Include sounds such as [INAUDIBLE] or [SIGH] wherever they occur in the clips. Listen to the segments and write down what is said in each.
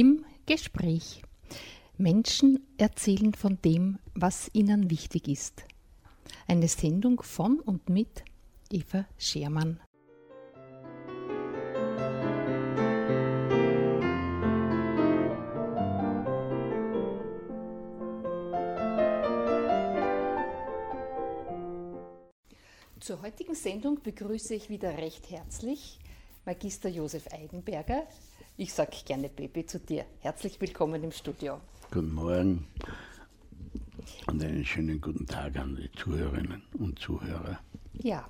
Im Gespräch. Menschen erzählen von dem, was ihnen wichtig ist. Eine Sendung von und mit Eva Schermann. Zur heutigen Sendung begrüße ich wieder recht herzlich Magister Josef Eidenberger. Ich sage gerne Baby zu dir. Herzlich willkommen im Studio. Guten Morgen und einen schönen guten Tag an die Zuhörerinnen und Zuhörer. Ja,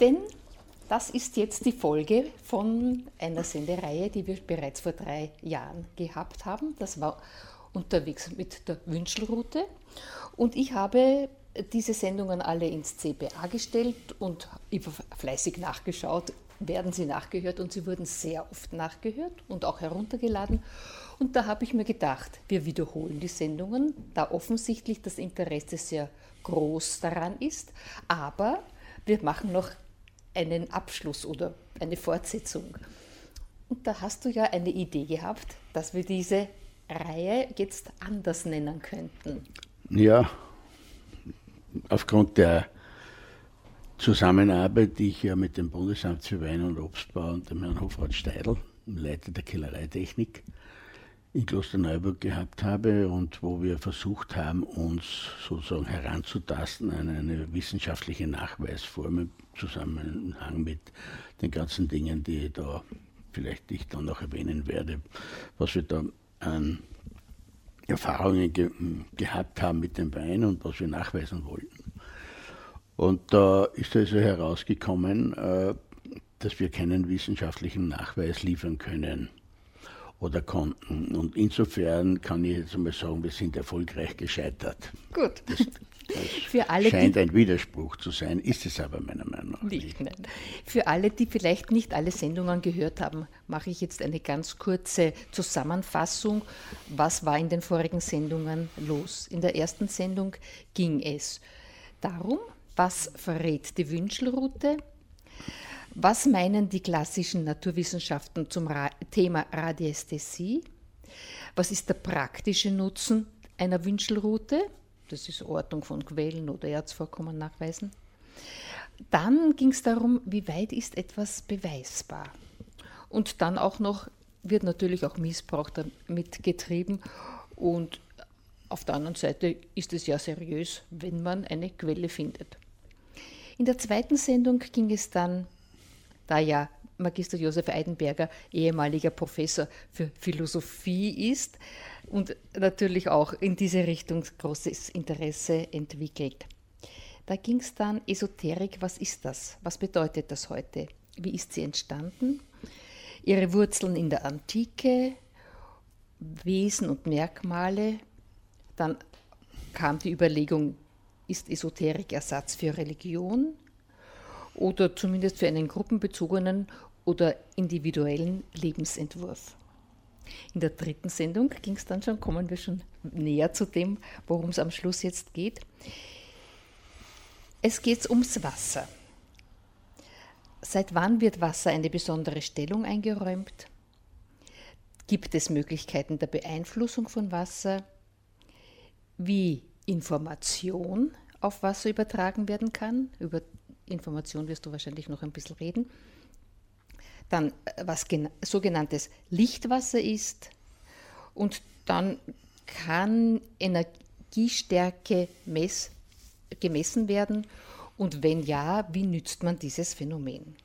denn das ist jetzt die Folge von einer Sendereihe, die wir bereits vor drei Jahren gehabt haben. Das war unterwegs mit der Wünschelroute. Und ich habe diese Sendungen alle ins CBA gestellt und fleißig nachgeschaut, werden sie nachgehört und sie wurden sehr oft nachgehört und auch heruntergeladen. Und da habe ich mir gedacht, wir wiederholen die Sendungen, da offensichtlich das Interesse sehr groß daran ist, aber wir machen noch einen Abschluss oder eine Fortsetzung. Und da hast du ja eine Idee gehabt, dass wir diese Reihe jetzt anders nennen könnten. Ja, aufgrund der Zusammenarbeit, die ich ja mit dem Bundesamt für Wein- und Obstbau und dem Herrn Hofrat Steidl, Leiter der Kellereitechnik, in Klosterneuburg gehabt habe und wo wir versucht haben, uns sozusagen heranzutasten an eine wissenschaftliche Nachweisform im Zusammenhang mit den ganzen Dingen, die da vielleicht ich dann noch erwähnen werde, was wir da an Erfahrungen ge gehabt haben mit dem Wein und was wir nachweisen wollten. Und da ist also herausgekommen, äh, dass wir keinen wissenschaftlichen Nachweis liefern können oder konnten. Und insofern kann ich jetzt einmal sagen, wir sind erfolgreich gescheitert. Gut. Das, [LAUGHS] das Für alle, scheint ein Widerspruch zu sein, ist es aber meiner Meinung nach nicht. nicht. Für alle, die vielleicht nicht alle Sendungen gehört haben, mache ich jetzt eine ganz kurze Zusammenfassung. Was war in den vorigen Sendungen los? In der ersten Sendung ging es darum, was verrät die Wünschelroute? Was meinen die klassischen Naturwissenschaften zum Ra Thema Radiästhesie? Was ist der praktische Nutzen einer Wünschelroute? Das ist Ordnung von Quellen oder Erzvorkommen nachweisen. Dann ging es darum, wie weit ist etwas beweisbar? Und dann auch noch wird natürlich auch Missbrauch damit getrieben und auf der anderen Seite ist es ja seriös, wenn man eine Quelle findet. In der zweiten Sendung ging es dann, da ja Magister Josef Eidenberger ehemaliger Professor für Philosophie ist und natürlich auch in diese Richtung großes Interesse entwickelt. Da ging es dann Esoterik, was ist das? Was bedeutet das heute? Wie ist sie entstanden? Ihre Wurzeln in der Antike, Wesen und Merkmale. Dann kam die Überlegung, ist Esoterik Ersatz für Religion oder zumindest für einen gruppenbezogenen oder individuellen Lebensentwurf. In der dritten Sendung ging es dann schon, kommen wir schon näher zu dem, worum es am Schluss jetzt geht. Es geht ums Wasser. Seit wann wird Wasser eine besondere Stellung eingeräumt? Gibt es Möglichkeiten der Beeinflussung von Wasser? Wie Information auf Wasser übertragen werden kann. Über Information wirst du wahrscheinlich noch ein bisschen reden. Dann, äh, was sogenanntes Lichtwasser ist. Und dann kann Energiestärke mess, gemessen werden. Und wenn ja, wie nützt man dieses Phänomen?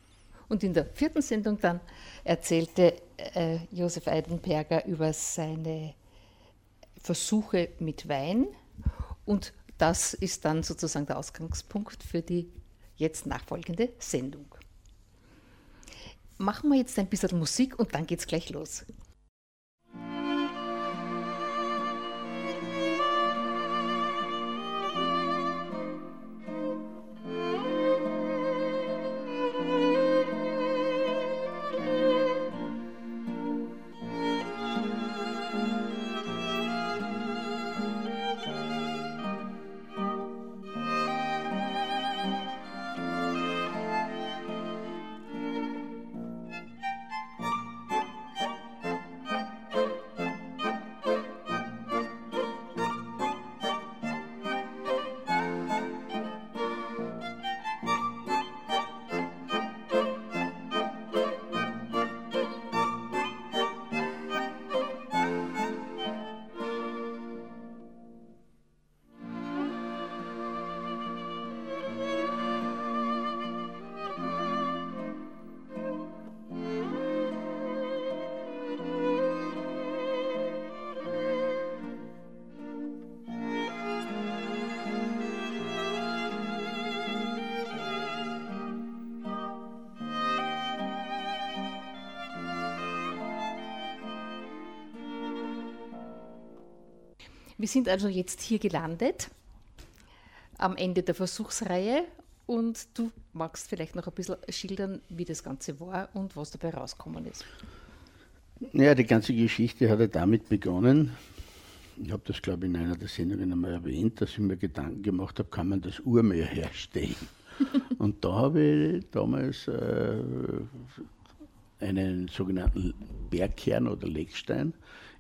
Und in der vierten Sendung dann erzählte äh, Josef Eidenberger über seine Versuche mit Wein und das ist dann sozusagen der Ausgangspunkt für die jetzt nachfolgende Sendung. Machen wir jetzt ein bisschen Musik und dann geht's gleich los. Wir sind also jetzt hier gelandet, am Ende der Versuchsreihe. Und du magst vielleicht noch ein bisschen schildern, wie das Ganze war und was dabei rausgekommen ist. Ja, die ganze Geschichte hat ja damit begonnen. Ich habe das, glaube ich, in einer der Sendungen einmal erwähnt, dass ich mir Gedanken gemacht habe, kann man das Urmeer herstellen? [LAUGHS] und da habe ich damals äh, einen sogenannten Bergkern oder Legstein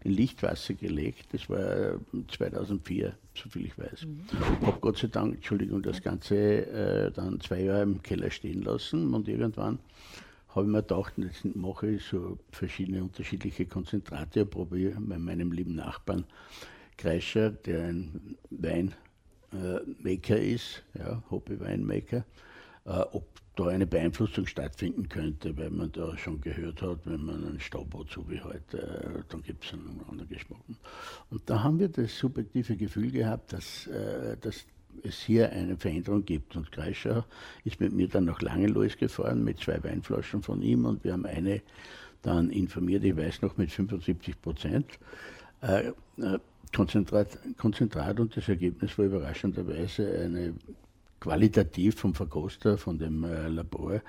in Lichtwasser gelegt. Das war 2004, soviel ich weiß. Mhm. Habe Gott sei Dank, Entschuldigung, das Ganze äh, dann zwei Jahre im Keller stehen lassen und irgendwann habe ich mir gedacht, jetzt mache ich so verschiedene unterschiedliche Konzentrate probiere bei meinem lieben Nachbarn Kreischer, der ein Weinmaker äh, ist, ja, Hobby-Weinmaker, äh, ob da eine Beeinflussung stattfinden könnte, weil man da schon gehört hat, wenn man einen Stauboot so wie heute, dann gibt es einen anderen Geschmack. Und da haben wir das subjektive Gefühl gehabt, dass, äh, dass es hier eine Veränderung gibt. Und Kreischer ist mit mir dann nach Langelois gefahren mit zwei Weinflaschen von ihm und wir haben eine dann informiert, ich weiß noch, mit 75 Prozent. Äh, äh, Konzentrat, Konzentrat und das Ergebnis war überraschenderweise eine qualitativ vom Verkoster, von dem äh, Labor,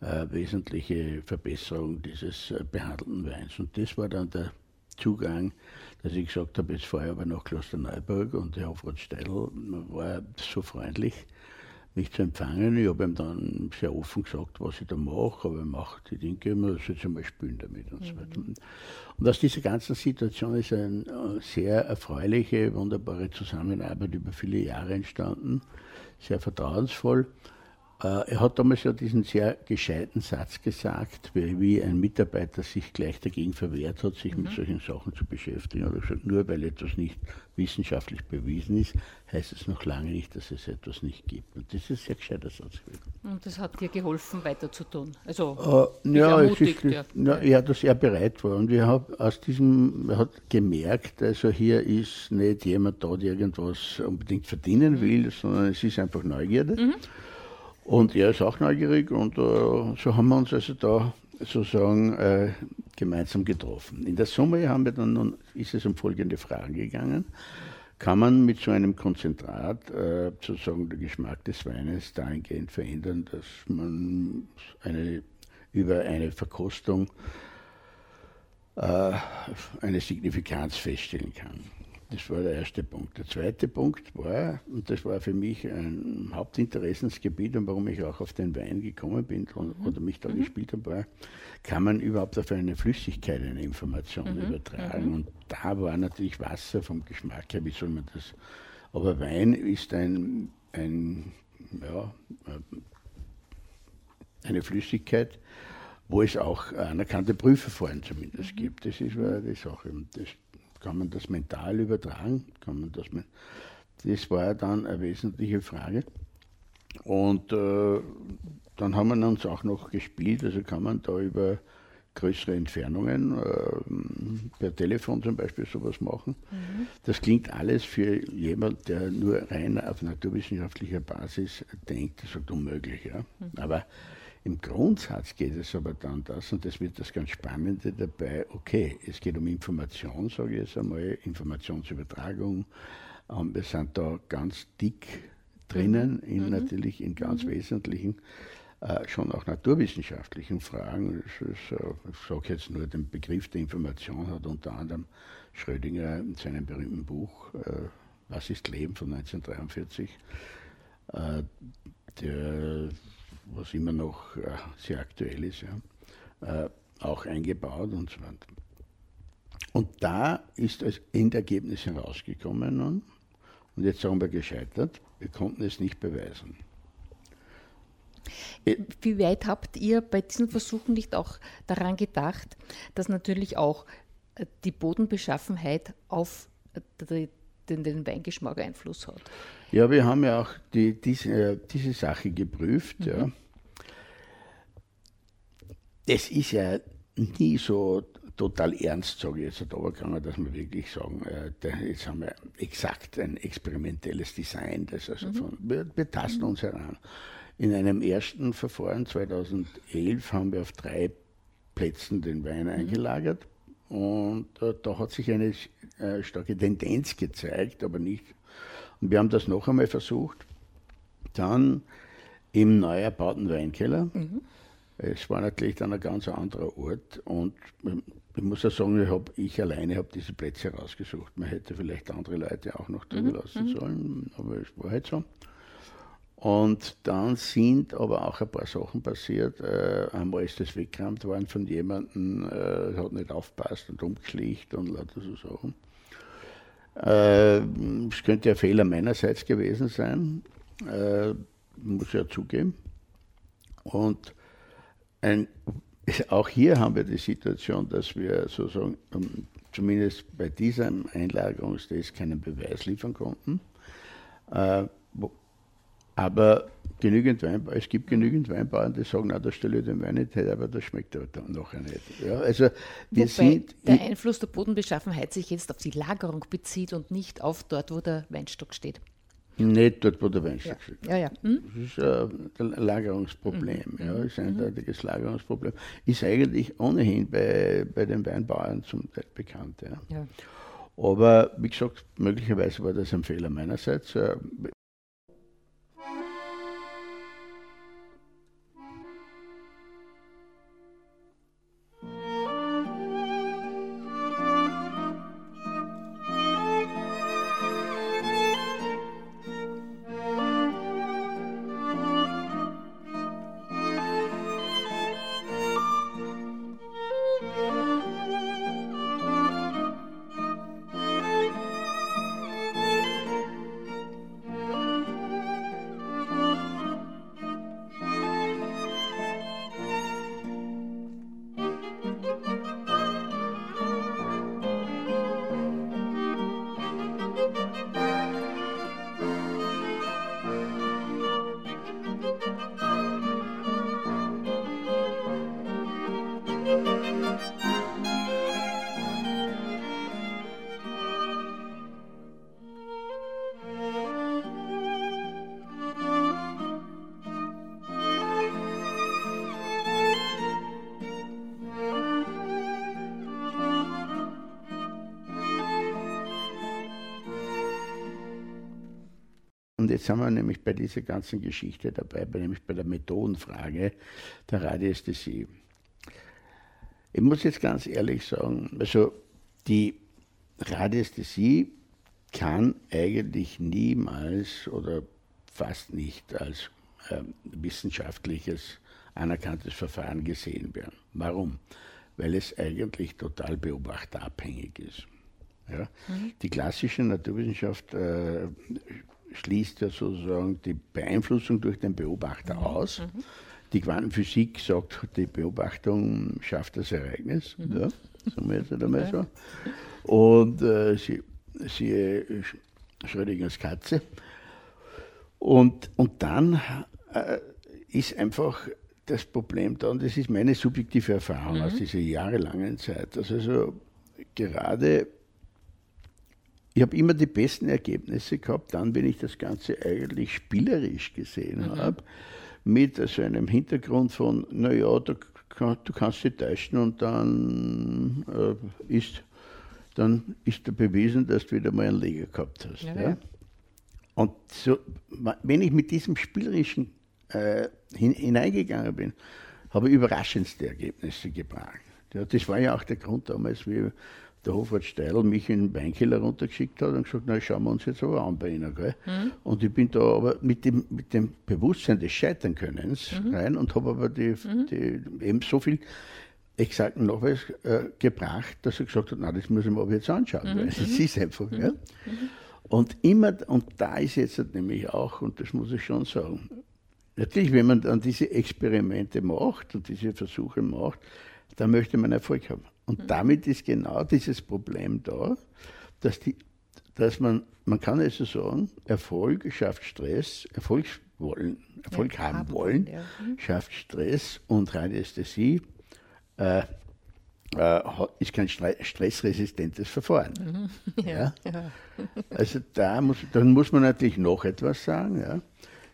äh, wesentliche Verbesserung dieses äh, behandelten Weins. Und das war dann der Zugang, dass ich gesagt habe, jetzt fahre ich aber nach Klosterneuburg und der Hofrat Steidl war so freundlich, mich zu empfangen. Ich habe ihm dann sehr offen gesagt, was ich da mache, aber er macht die Dinge immer, soll ich mal spielen damit und mhm. so weiter. Und aus dieser ganzen Situation ist eine sehr erfreuliche, wunderbare Zusammenarbeit über viele Jahre entstanden sehr vertrauensvoll. Äh, er hat damals ja diesen sehr gescheiten Satz gesagt, wie ein Mitarbeiter sich gleich dagegen verwehrt hat, sich mhm. mit solchen Sachen zu beschäftigen. Er hat gesagt, nur weil etwas nicht wissenschaftlich bewiesen ist, heißt es noch lange nicht, dass es etwas nicht gibt. Und das ist ein sehr gescheiter Satz gewesen. Und das hat dir geholfen, weiter zu tun? Also, äh, ja, es ist, ja. ja, dass er bereit war. Und wir haben aus diesem, er hat gemerkt, also hier ist nicht jemand da, der irgendwas unbedingt verdienen mhm. will, sondern es ist einfach Neugierde. Mhm. Und er ist auch neugierig und äh, so haben wir uns also da sozusagen äh, gemeinsam getroffen. In der Summe haben wir dann nun, ist es um folgende Fragen gegangen. Kann man mit so einem Konzentrat äh, sozusagen den Geschmack des Weines dahingehend verändern, dass man eine, über eine Verkostung äh, eine Signifikanz feststellen kann? Das war der erste Punkt. Der zweite Punkt war, und das war für mich ein Hauptinteressensgebiet und warum ich auch auf den Wein gekommen bin und, mhm. oder mich da mhm. gespielt habe, war, kann man überhaupt auf eine Flüssigkeit eine Information mhm. übertragen? Mhm. Und da war natürlich Wasser vom Geschmack her, wie soll man das? Aber Wein ist ein, ein ja, eine Flüssigkeit, wo es auch anerkannte Prüfverfahren zumindest mhm. gibt. Das ist die Sache. Das kann man das mental übertragen? Kann man das, das war dann eine wesentliche Frage. Und äh, dann haben wir uns auch noch gespielt, also kann man da über größere Entfernungen äh, per Telefon zum Beispiel sowas machen. Mhm. Das klingt alles für jemand, der nur rein auf naturwissenschaftlicher Basis denkt, das ist unmöglich. Ja? Mhm. Aber im Grundsatz geht es aber dann das, und das wird das ganz Spannende dabei, okay, es geht um Information, sage ich jetzt einmal, Informationsübertragung. Ähm, wir sind da ganz dick drinnen, in, mhm. natürlich in ganz mhm. wesentlichen, äh, schon auch naturwissenschaftlichen Fragen. Ist, äh, ich sage jetzt nur den Begriff der Information, hat unter anderem Schrödinger in seinem berühmten Buch äh, Was ist Leben von 1943, äh, der was immer noch äh, sehr aktuell ist, ja, äh, auch eingebaut und so weiter. Und da ist das Endergebnis herausgekommen nun, und jetzt haben wir gescheitert, wir konnten es nicht beweisen. Äh, wie weit habt ihr bei diesen Versuchen nicht auch daran gedacht, dass natürlich auch die Bodenbeschaffenheit auf den Weingeschmack Einfluss hat. Ja, wir haben ja auch die, diese, diese Sache geprüft. Mhm. Ja. Das ist ja nie so total ernst, sage ich jetzt, aber kann man das mal wirklich sagen. Äh, jetzt haben wir exakt ein experimentelles Design, das also mhm. von, wir, wir tasten uns heran. In einem ersten Verfahren 2011 haben wir auf drei Plätzen den Wein mhm. eingelagert Und äh, da hat sich eine äh, starke Tendenz gezeigt, aber nicht. Und wir haben das noch einmal versucht. Dann im neu erbauten Weinkeller. Mhm. Es war natürlich dann ein ganz anderer Ort und ich muss ja sagen, ich, hab, ich alleine habe diese Plätze rausgesucht. Man hätte vielleicht andere Leute auch noch drin mhm. lassen mhm. sollen, aber es war halt so. Und dann sind aber auch ein paar Sachen passiert. Äh, einmal ist das weggeräumt worden von jemandem, äh, hat nicht aufpasst und umgeschlicht und lauter so Sachen. Äh, es könnte ein Fehler meinerseits gewesen sein, äh, muss ich ja zugeben. Und ein, [LAUGHS] auch hier haben wir die Situation, dass wir sozusagen um, zumindest bei diesem Einlagerungstest keinen Beweis liefern konnten. Äh, aber genügend Weinbauern, es gibt genügend Weinbauern, die sagen, na, da stelle ich den Wein nicht her, aber das schmeckt aber dann nachher nicht. Ja, also wir Wobei sind, der Einfluss der Bodenbeschaffenheit sich jetzt auf die Lagerung bezieht und nicht auf dort, wo der Weinstock steht. Nicht dort, wo der Weinstock ja. steht. Ja, ja. Hm? Das ist ein Lagerungsproblem, mhm. ja, ist ein mhm. eindeutiges Lagerungsproblem. Ist eigentlich ohnehin bei, bei den Weinbauern zum Teil bekannt. Ja. ja. Aber wie gesagt, möglicherweise war das ein Fehler meinerseits. Und jetzt sind wir nämlich bei dieser ganzen Geschichte dabei, nämlich bei der Methodenfrage der Radiästhesie. Ich muss jetzt ganz ehrlich sagen, also die Radiästhesie kann eigentlich niemals oder fast nicht als äh, wissenschaftliches anerkanntes Verfahren gesehen werden. Warum? Weil es eigentlich total beobachterabhängig ist. Ja? Mhm. Die klassische Naturwissenschaft äh, schließt ja sozusagen die Beeinflussung durch den Beobachter mhm. aus. Mhm. Die Quantenphysik sagt, die Beobachtung schafft das Ereignis. Mhm. Ja, sagen wir jetzt einmal so. Und äh, sie, siehe Schrödingers Katze. Und, und dann äh, ist einfach das Problem da, und das ist meine subjektive Erfahrung mhm. aus dieser jahrelangen Zeit, dass also gerade ich habe immer die besten Ergebnisse gehabt, dann, wenn ich das Ganze eigentlich spielerisch gesehen mhm. habe, mit so einem Hintergrund von, naja, du, du kannst dich täuschen und dann äh, ist dann ist da bewiesen, dass du wieder mal einen Leger gehabt hast. Ja, ja. Und so, wenn ich mit diesem spielerischen äh, hin, hineingegangen bin, habe ich überraschendste Ergebnisse gebracht. Ja, das war ja auch der Grund damals, wie der Hofrat Steidl mich in den Weinkeller runtergeschickt hat und gesagt, na schauen wir uns jetzt aber an bei Ihnen. Gell? Mhm. Und ich bin da aber mit dem, mit dem Bewusstsein des Scheiternkönnens mhm. rein und habe aber die, mhm. die, eben so viel exakten Nachweis äh, gebracht, dass er gesagt hat, na das muss ich mir aber jetzt anschauen, mhm. weil es mhm. ist einfach. Ja? Mhm. Und immer, und da ist jetzt nämlich auch, und das muss ich schon sagen, natürlich, wenn man dann diese Experimente macht und diese Versuche macht, dann möchte man Erfolg haben. Und mhm. damit ist genau dieses Problem da, dass, die, dass man, man kann also sagen, Erfolg schafft Stress, Erfolgswollen, Erfolg ja, haben, haben wollen, ja. mhm. schafft Stress und Radiästhesie äh, äh, ist kein stressresistentes Verfahren. Mhm. [LAUGHS] Ja. Also da muss, dann muss man natürlich noch etwas sagen.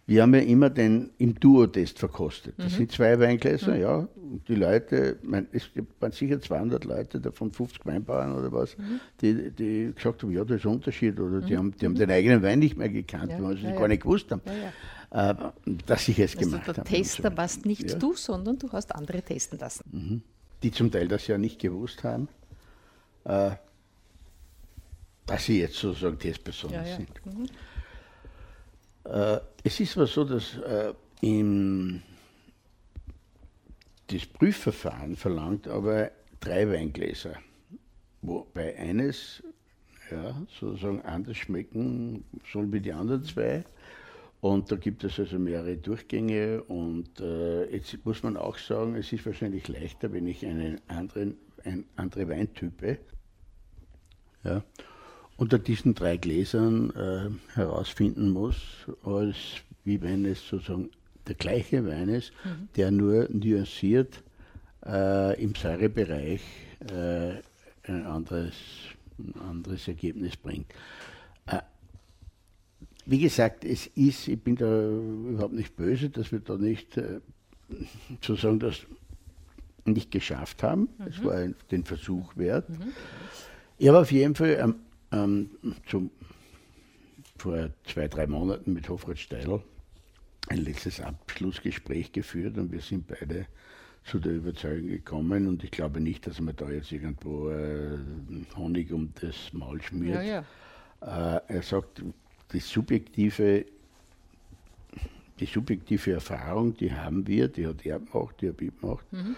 Ja. wir haben ja immer den im Duo-Test verkostet. Das mhm. sind zwei Weingläser, mhm. ja. Und die Leute, mein, es waren sicher 200 Leute, davon 50 Weinbauern oder was, mhm. die, die gesagt haben, ja, das ist ein Unterschied. Oder die, mhm. haben, die haben den eigenen Wein nicht mehr gekannt, ja, weil sie ja, gar nicht gewusst haben, äh, dass ich es also gemacht habe. Der Tester so. warst nicht du, sondern du hast andere testen lassen. Mhm. Die zum Teil das ja nicht gewusst haben, äh, dass sie jetzt sozusagen Testpersonen sind. Äh, es ist aber so, dass äh, im, das Prüfverfahren verlangt aber drei Weingläser, wobei eines ja, sozusagen anders schmecken soll wie die anderen zwei. Und da gibt es also mehrere Durchgänge und äh, jetzt muss man auch sagen, es ist wahrscheinlich leichter, wenn ich einen anderen, ein, andere Weintype ja, unter diesen drei Gläsern äh, herausfinden muss, als wie wenn es sozusagen der gleiche Wein ist, mhm. der nur nuanciert äh, im Säurebereich äh, ein, anderes, ein anderes Ergebnis bringt. Äh, wie gesagt, es ist, ich bin da überhaupt nicht böse, dass wir da nicht äh, sozusagen das nicht geschafft haben. Es mhm. war den Versuch wert. Mhm. Ich habe auf jeden Fall am ähm, zum, vor zwei, drei Monaten mit Hofrat Steidl ein letztes Abschlussgespräch geführt und wir sind beide zu der Überzeugung gekommen und ich glaube nicht, dass man da jetzt irgendwo äh, Honig um das Maul schmiert. Ja, ja. Äh, er sagt, die subjektive, die subjektive Erfahrung, die haben wir, die hat er gemacht, die habe ich gemacht. Mhm.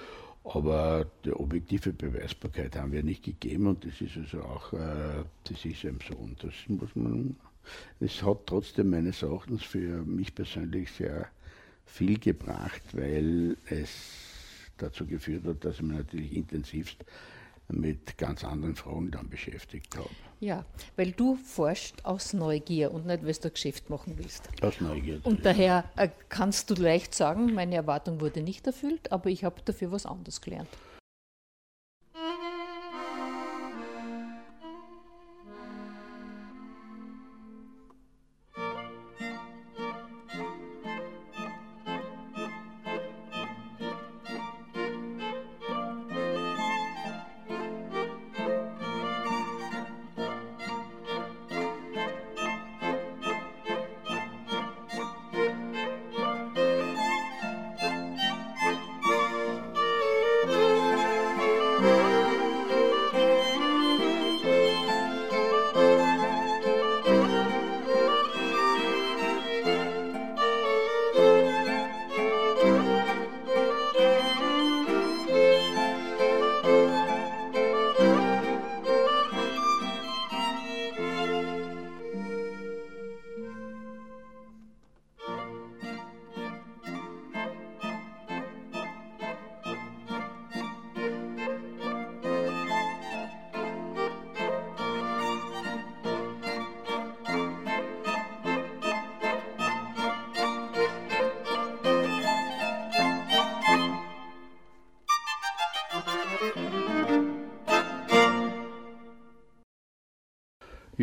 Aber die objektive Beweisbarkeit haben wir nicht gegeben und das ist also auch, äh, das ist eben so. Und das muss man, es hat trotzdem meines Erachtens für mich persönlich sehr viel gebracht, weil es dazu geführt hat, dass mich natürlich intensivst mit ganz anderen Fragen dann beschäftigt habe. Ja, weil du forschst aus Neugier und nicht, weil du Geschäft machen willst. Aus Neugier. Und daher äh, kannst du leicht sagen, meine Erwartung wurde nicht erfüllt, aber ich habe dafür was anderes gelernt.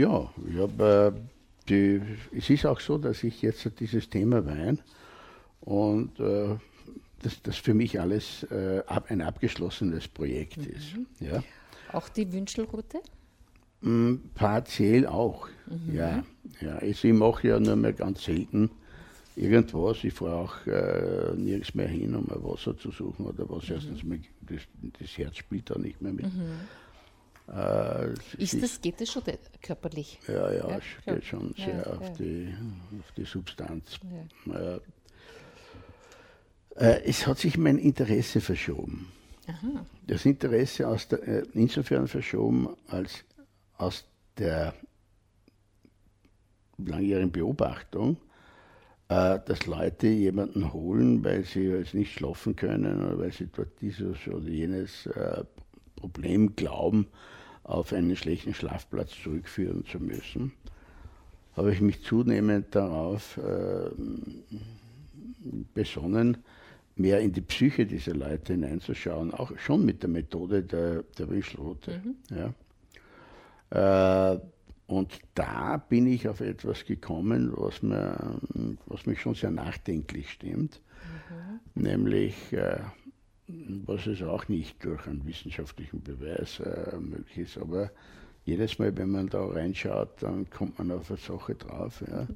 Ja, ich hab, äh, die, es ist auch so, dass ich jetzt dieses Thema Wein und äh, dass das für mich alles äh, ein abgeschlossenes Projekt mhm. ist. Ja. Auch die Wünschelroute? Mm, partiell auch, mhm. ja. ja. Also ich mache ja nur mehr ganz selten irgendwas. Ich fahre auch äh, nirgends mehr hin, um ein Wasser zu suchen oder was. Mhm. Erstens, das, das Herz spielt da nicht mehr mit. Mhm. Äh, ist das, geht das schon körperlich? Ja, ja, ja es geht schon sehr ja, auf, ja. Die, auf die Substanz. Ja. Äh, es hat sich mein Interesse verschoben. Aha. Das Interesse aus der, äh, insofern verschoben, als aus der langjährigen Beobachtung, äh, dass Leute jemanden holen, weil sie jetzt nicht schlafen können oder weil sie dort dieses oder jenes äh, Problem glauben, auf einen schlechten Schlafplatz zurückführen zu müssen, habe ich mich zunehmend darauf äh, besonnen, mehr in die Psyche dieser Leute hineinzuschauen, auch schon mit der Methode der, der Wischroute. Mhm. Ja. Äh, Und da bin ich auf etwas gekommen, was, mir, was mich schon sehr nachdenklich stimmt, mhm. nämlich äh, was es auch nicht durch einen wissenschaftlichen Beweis äh, möglich ist, aber jedes Mal, wenn man da reinschaut, dann kommt man auf eine Sache drauf. Ja.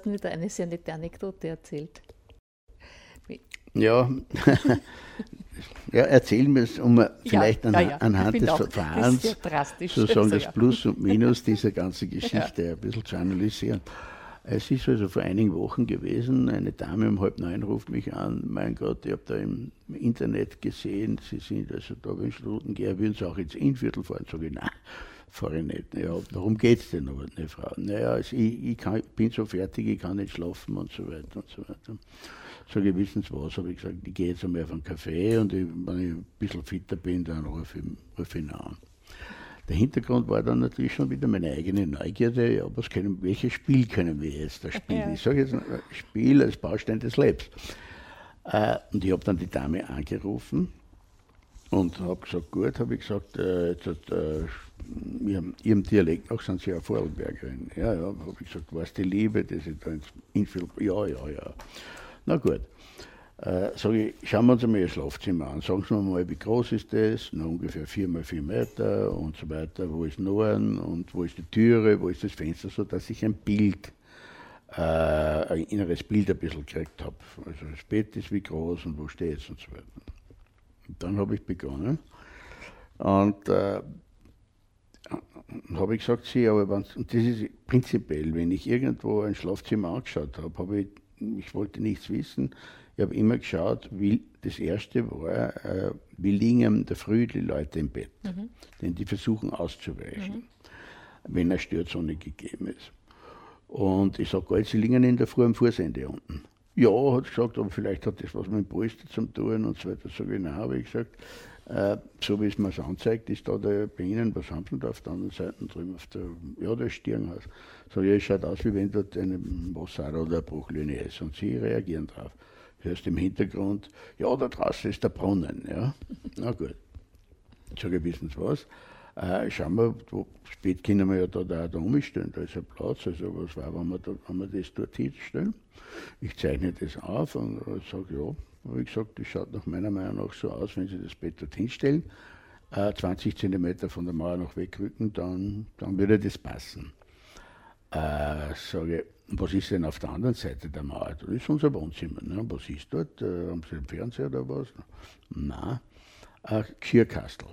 Hast mir da eine sehr nette Anekdote erzählt. Ja, [LAUGHS] ja erzähl mir es, um vielleicht ja, an, ja, anhand des Verfahrens sozusagen also, das Plus und Minus dieser ganzen [LAUGHS] Geschichte ein bisschen zu analysieren. Es ist also vor einigen Wochen gewesen, eine Dame um halb neun ruft mich an, mein Gott, ich habe da im Internet gesehen, Sie sind also da in Strutengär, würden Sie auch ins Innviertel fahren? Sage ich, nein, fahre ich nicht. Ja, warum geht es denn aber, eine Frau? Naja, also ich, ich kann, bin so fertig, ich kann nicht schlafen und so weiter und so weiter. Sag ich, wissen Sie was, habe ich gesagt, ich gehe jetzt einmal auf einen Kaffee und ich, wenn ich ein bisschen fitter bin, dann rufe ich, ruf ich ihn an. Der Hintergrund war dann natürlich schon wieder meine eigene Neugierde, ja, was können, welches Spiel können wir jetzt da spielen? Ja. Ich sage jetzt Spiel als Baustein des Lebens. Äh, und ich habe dann die Dame angerufen und habe gesagt, gut, habe ich gesagt, äh, jetzt hat, äh, ihrem, ihrem Dialekt auch sind Sie ja Vorarlbergerin. Ja, ja, habe ich gesagt, was die Liebe, das ist da ins Infield. Ja, ja, ja. Na gut. Äh, sage ich, schauen wir uns einmal Ihr Schlafzimmer an. Sagen Sie mir mal, wie groß ist das? Na, ungefähr 4 mal 4 Meter und so weiter. Wo ist Norden und wo ist die Türe, wo ist das Fenster, so dass ich ein Bild, äh, ein inneres Bild ein bisschen gekriegt habe. Also das Bett ist wie groß und wo steht es und so weiter. Dann habe ich begonnen. Und äh, habe ich gesagt, sie, aber und das ist prinzipiell, wenn ich irgendwo ein Schlafzimmer angeschaut habe, habe ich, ich wollte nichts wissen, ich habe immer geschaut, wie, das erste war, äh, wie liegen in der Früh die Leute im Bett, mhm. denn die versuchen auszuweichen, mhm. wenn eine Störzone gegeben ist. Und ich sage, sie liegen in der Früh am Fußende unten. Ja, hat gesagt, aber vielleicht hat das was mit dem Polster zu tun und so weiter. Ich, nein, habe ich gesagt, äh, so wie es mir anzeigt, ist da der, bei Ihnen bei Samsendorf, auf der anderen Seite drüben auf der, ja, das Stirnhaus. So, ja, es schaut aus, wie wenn dort eine Wasser oder eine Bruchlinie ist. Und Sie reagieren drauf. Hörst im Hintergrund, ja, da draußen ist der Brunnen, ja. Na gut. Sag ich, wissen Sie was? Äh, schauen wir, wo, spät können wir ja da, da, da umstellen, da ist ein Platz, also was war, wenn wir, da, wenn wir das dort hinstellen? Ich zeichne das auf und sage, ja, wie gesagt, das schaut nach meiner Meinung nach so aus, wenn Sie das Bett dort hinstellen, äh, 20 cm von der Mauer noch wegrücken, dann, dann würde das passen. Äh, sage was ist denn auf der anderen Seite der Mauer? Das ist unser Wohnzimmer. Ne? Was ist dort? Äh, haben Sie einen Fernseher oder was? Nein, ein Geschirrkastel.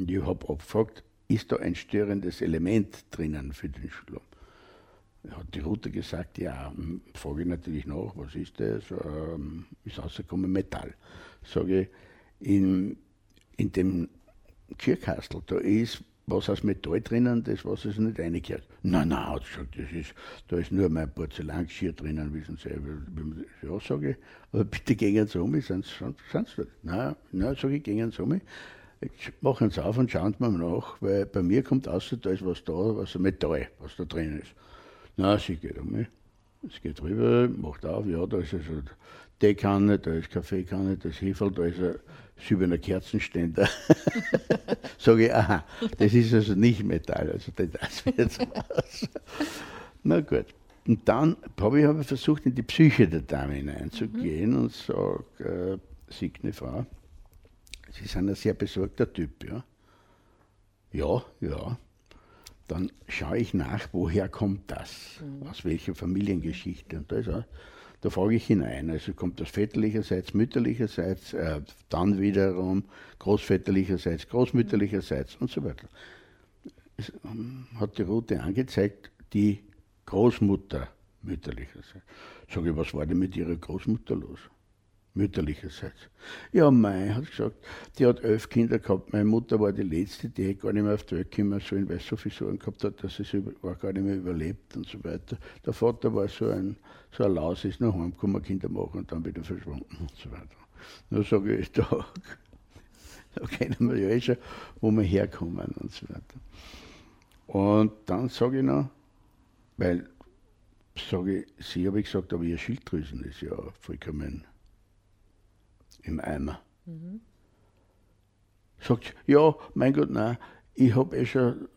Und ich habe abgefragt, ist da ein störendes Element drinnen für den Schlaf? hat die Route gesagt, ja, hm, frage ich natürlich nach, was ist das? Ähm, ist rausgekommen Metall. Sage ich, in, in dem Kirchkastel, da ist was aus Metall drinnen, das was es nicht reingehört. Nein, nein, hat gesagt, das ist, da ist nur mein Porzellangeschirr drinnen, wissen Sie. Ja, sage ich, aber bitte gehen Sie um, sind Sie dort? Nein, nein, sage ich, gehen Sie um. Machen Sie auf und schauen Sie mal nach, weil bei mir kommt außer da ist was da, was Metall, was da drin ist. Na, sie geht um mich. Es geht rüber, macht auf, ja, da ist also Teekanne, da ist Kaffeekanne, da ist Hefe, da ist ein silberner Kerzenständer. [LAUGHS] Sage ich, aha, das ist also nicht Metall, also das wird was. Na gut. Und dann habe ich aber versucht, in die Psyche der Dame hineinzugehen mhm. und sage, äh, Signe Frau, Sie sind ein sehr besorgter Typ, ja? Ja, ja. Dann schaue ich nach, woher kommt das? Mhm. Aus welcher Familiengeschichte? Und da, ist auch, da frage ich hinein. Also kommt das väterlicherseits, mütterlicherseits, äh, dann wiederum großväterlicherseits, großmütterlicherseits und so weiter. Es ähm, hat die Route angezeigt, die Großmutter mütterlicherseits. Sage ich, was war denn mit ihrer Großmutter los? Mütterlicherseits. Ja, Mai hat gesagt, die hat elf Kinder gehabt. Meine Mutter war die letzte, die hätte gar nicht mehr auf die Welt kommen sollen, weil sie so viele Sorgen gehabt hat, dass sie war gar nicht mehr überlebt und so weiter. Der Vater war so ein, so ein Laus, ist nach Hause gekommen, Kinder machen und dann wieder verschwunden und so weiter. Nur sage ich, [LAUGHS] da, da kennen wir ja eh schon, wo wir herkommen und so weiter. Und dann sage ich noch, weil, sage ich, sie habe ich gesagt, aber ihr Schilddrüsen ist ja vollkommen im Eimer. Mhm. Sagt, ja, mein Gott, nein, ich habe eh schon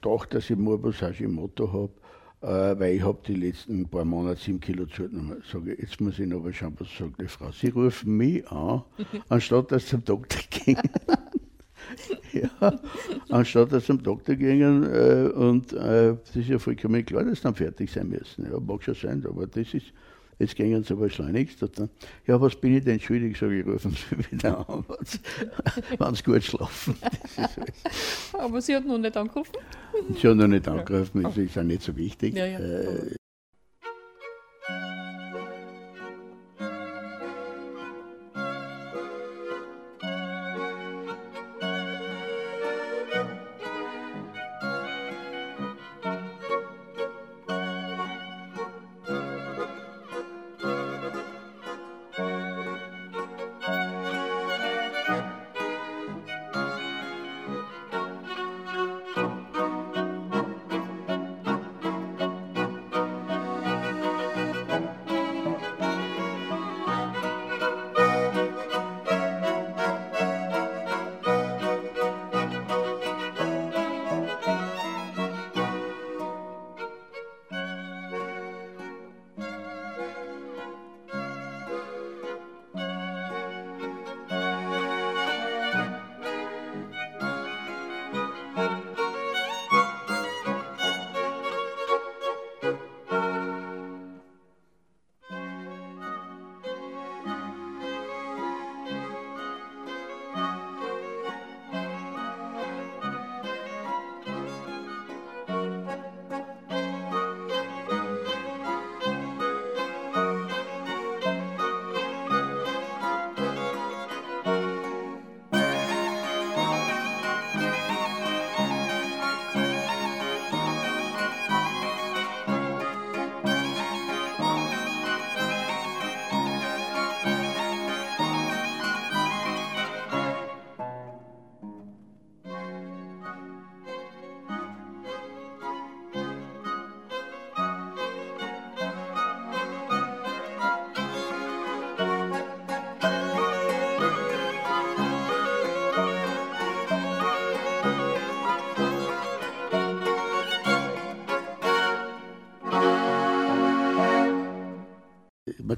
gedacht, dass ich Morbus Hashimoto habe, äh, weil ich habe die letzten paar Monate sieben Kilo zugenommen. Sage jetzt muss ich noch was schauen, was sagt die Frau. Sie rufen mich an, [LAUGHS] anstatt dass sie zum Doktor gehen. [LAUGHS] ja, anstatt dass sie zum Doktor gehen äh, und äh, das ist ja vollkommen klar, dass sie dann fertig sein müssen. Ja, mag schon sein, aber das ist Jetzt gingen sie aber schleunigst. Dann, ja, was bin ich denn schuldig? Sage ich, rufen Sie wieder an, wenn Sie [LAUGHS] gut schlafen. [LAUGHS] aber Sie hat noch nicht angerufen? Sie hat noch nicht angerufen, das ist auch nicht so wichtig. Ja, ja. Äh,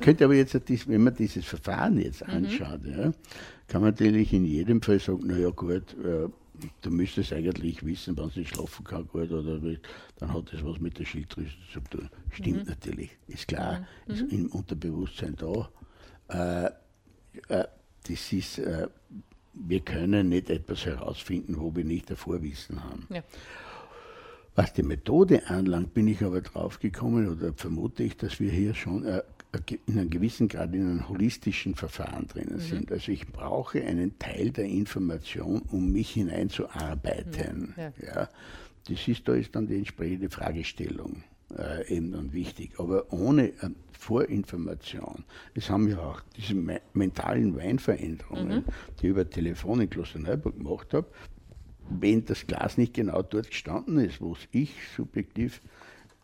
könnte aber jetzt, wenn man dieses Verfahren jetzt mhm. anschaut, mhm. ja, kann man natürlich in jedem Fall sagen, naja gut, äh, du müsstest eigentlich wissen, wann sie schlafen kann gut oder dann hat das was mit der Schilddrüse zu tun. Stimmt mhm. natürlich, ist klar, mhm. ist im Unterbewusstsein da. Äh, äh, das ist, äh, wir können nicht etwas herausfinden, wo wir nicht davor Wissen haben. Ja. Was die Methode anlangt, bin ich aber drauf gekommen oder vermute ich, dass wir hier schon äh, in einem gewissen Grad in einem holistischen Verfahren drinnen mhm. sind. Also ich brauche einen Teil der Information, um mich hineinzuarbeiten. Mhm. Ja. ja. Das ist, da ist dann die entsprechende Fragestellung äh, eben dann wichtig. Aber ohne äh, Vorinformation, es haben ja auch diese me mentalen Weinveränderungen, mhm. die ich über Telefon in Klosterneuburg gemacht habe, wenn das Glas nicht genau dort gestanden ist, wo es ich subjektiv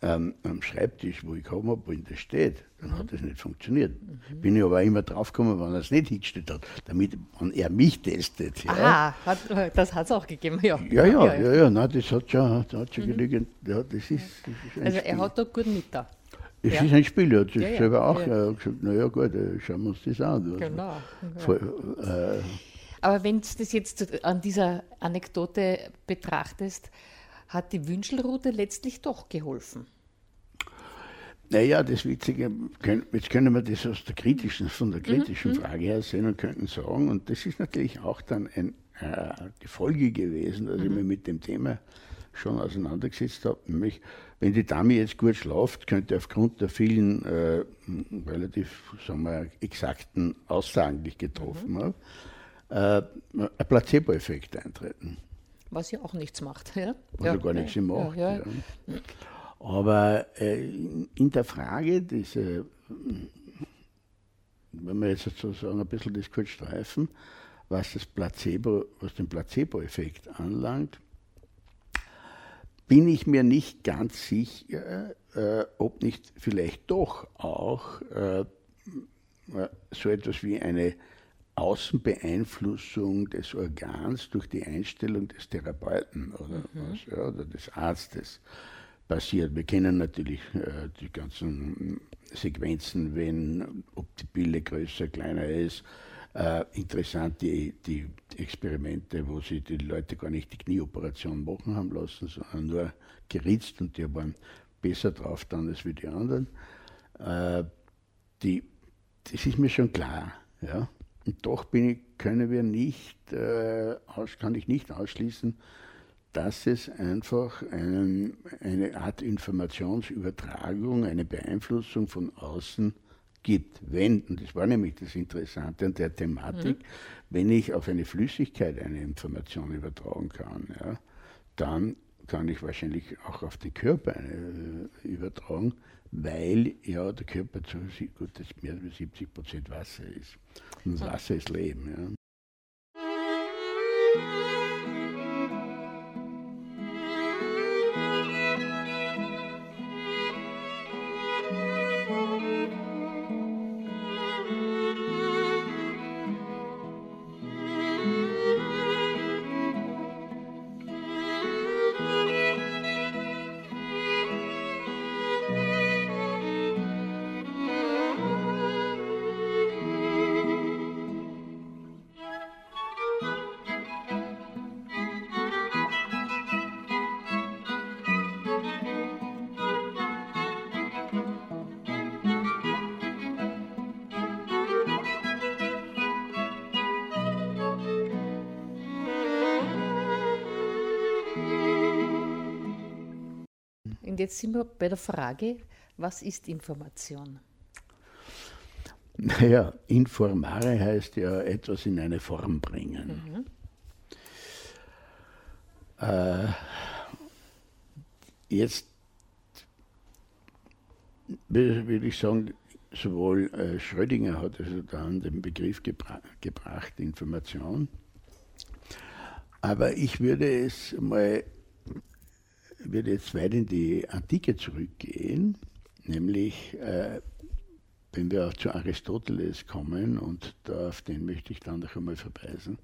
ähm, am Schreibtisch, wo ich gekommen habe, wohin das steht, dann mhm. hat das nicht funktioniert. Mhm. Bin ich aber immer draufgekommen, wenn er es nicht hingestellt hat, damit er mich testet. Ja. Aha, hat, das hat es auch gegeben, ja. Ja, ja, ja, ja, ja nein, das hat schon, das hat schon mhm. genügend, ja, das ist, das ist Also er hat da gut mit da. Es ja. ist ein Spiel, er hat sich ja, selber auch ja. Äh, gesagt, naja gut, äh, schauen wir uns das an. Genau. Vor, äh, aber wenn du das jetzt an dieser Anekdote betrachtest, hat die Wünschelrute letztlich doch geholfen. Naja, das Witzige, jetzt können wir das aus der kritischen, von der kritischen mhm. Frage her sehen und könnten sagen, und das ist natürlich auch dann ein, äh, die Folge gewesen, dass mhm. ich mich mit dem Thema schon auseinandergesetzt habe, nämlich wenn die Dame jetzt gut schlaft, könnte aufgrund der vielen äh, relativ sagen wir, exakten Aussagen, die ich getroffen mhm. habe, äh, ein Placebo-Effekt eintreten. Was ja auch nichts macht. Ja? Was ja, gar nichts ja, macht. Ja, ja. Aber äh, in der Frage, diese, wenn wir jetzt sozusagen ein bisschen das kurz streifen, was das Placebo, was den Placebo-Effekt anlangt, bin ich mir nicht ganz sicher, äh, ob nicht vielleicht doch auch äh, so etwas wie eine Außenbeeinflussung des Organs durch die Einstellung des Therapeuten oder, mhm. was, ja, oder des Arztes passiert. Wir kennen natürlich äh, die ganzen Sequenzen, wenn, ob die Pille größer, kleiner ist, äh, interessant die, die Experimente, wo sie die Leute gar nicht die Knieoperation machen haben lassen, sondern nur geritzt und die waren besser drauf dann als wie die anderen. Äh, die, das ist mir schon klar. Ja? Und doch ich, können wir nicht, äh, kann ich nicht ausschließen, dass es einfach einen, eine Art Informationsübertragung, eine Beeinflussung von außen gibt, wenn, und das war nämlich das Interessante an der Thematik, mhm. wenn ich auf eine Flüssigkeit eine Information übertragen kann, ja, dann kann ich wahrscheinlich auch auf den Körper eine, äh, übertragen, weil ja der Körper zu gut, das mehr als 70 Prozent Wasser ist. Und Wasser ist Leben. Ja. Jetzt sind wir bei der Frage, was ist Information? Naja, informare heißt ja etwas in eine Form bringen. Mhm. Äh, jetzt würde ich sagen, sowohl äh, Schrödinger hat also dann den Begriff gebra gebracht, Information, aber ich würde es mal würde jetzt weit in die Antike zurückgehen, nämlich äh, wenn wir auch zu Aristoteles kommen, und da, auf den möchte ich dann noch einmal verweisen,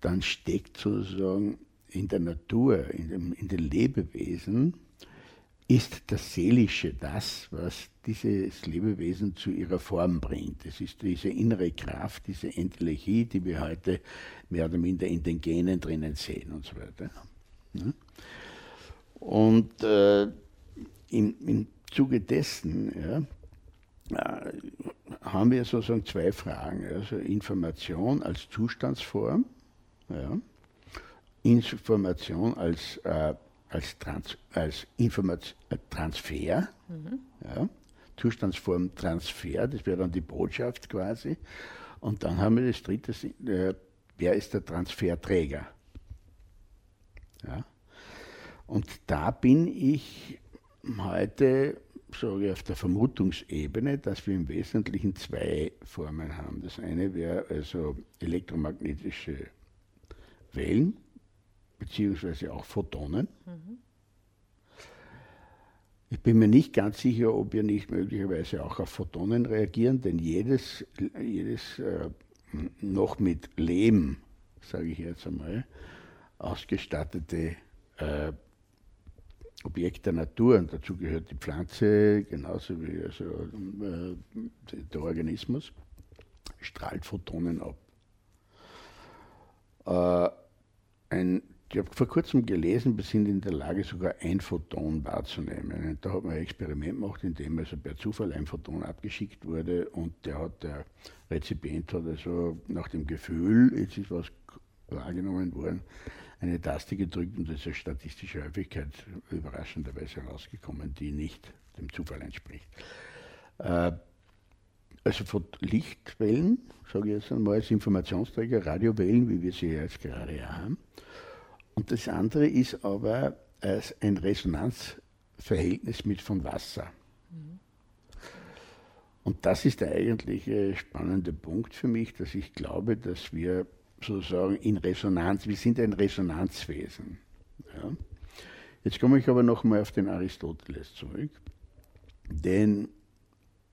dann steckt sozusagen in der Natur, in, dem, in den Lebewesen, ist das Seelische das, was dieses Lebewesen zu ihrer Form bringt. Es ist diese innere Kraft, diese Entelechie, die wir heute mehr oder minder in den Genen drinnen sehen und so weiter. Ja? Und äh, im, im Zuge dessen ja, äh, haben wir sozusagen zwei Fragen. Also Information als Zustandsform, ja, Information als, äh, als, Trans, als Information, äh, Transfer, mhm. ja, Zustandsform Transfer, das wäre dann die Botschaft quasi. Und dann haben wir das dritte, äh, wer ist der Transferträger? Ja. Und da bin ich heute, sage ich, auf der Vermutungsebene, dass wir im Wesentlichen zwei Formen haben. Das eine wäre also elektromagnetische Wellen, beziehungsweise auch Photonen. Mhm. Ich bin mir nicht ganz sicher, ob wir nicht möglicherweise auch auf Photonen reagieren, denn jedes, jedes äh, noch mit Lehm, sage ich jetzt einmal, ausgestattete äh, Objekt der Natur, und dazu gehört die Pflanze genauso wie also, äh, der Organismus, strahlt Photonen ab. Äh, ein, ich habe vor kurzem gelesen, wir sind in der Lage, sogar ein Photon wahrzunehmen. Und da hat man ein Experiment gemacht, in dem also per Zufall ein Photon abgeschickt wurde und der hat der Rezipient hat also nach dem Gefühl, jetzt ist was wahrgenommen worden, eine Taste gedrückt und es ist statistische Häufigkeit überraschenderweise herausgekommen, die nicht dem Zufall entspricht. Äh, also von Lichtwellen, sage ich jetzt einmal, als Informationsträger, Radiowellen, wie wir sie jetzt gerade haben. Und das andere ist aber als ein Resonanzverhältnis mit von Wasser. Mhm. Und das ist der eigentliche spannende Punkt für mich, dass ich glaube, dass wir sozusagen in Resonanz, wir sind ein Resonanzwesen. Ja. Jetzt komme ich aber nochmal auf den Aristoteles zurück, denn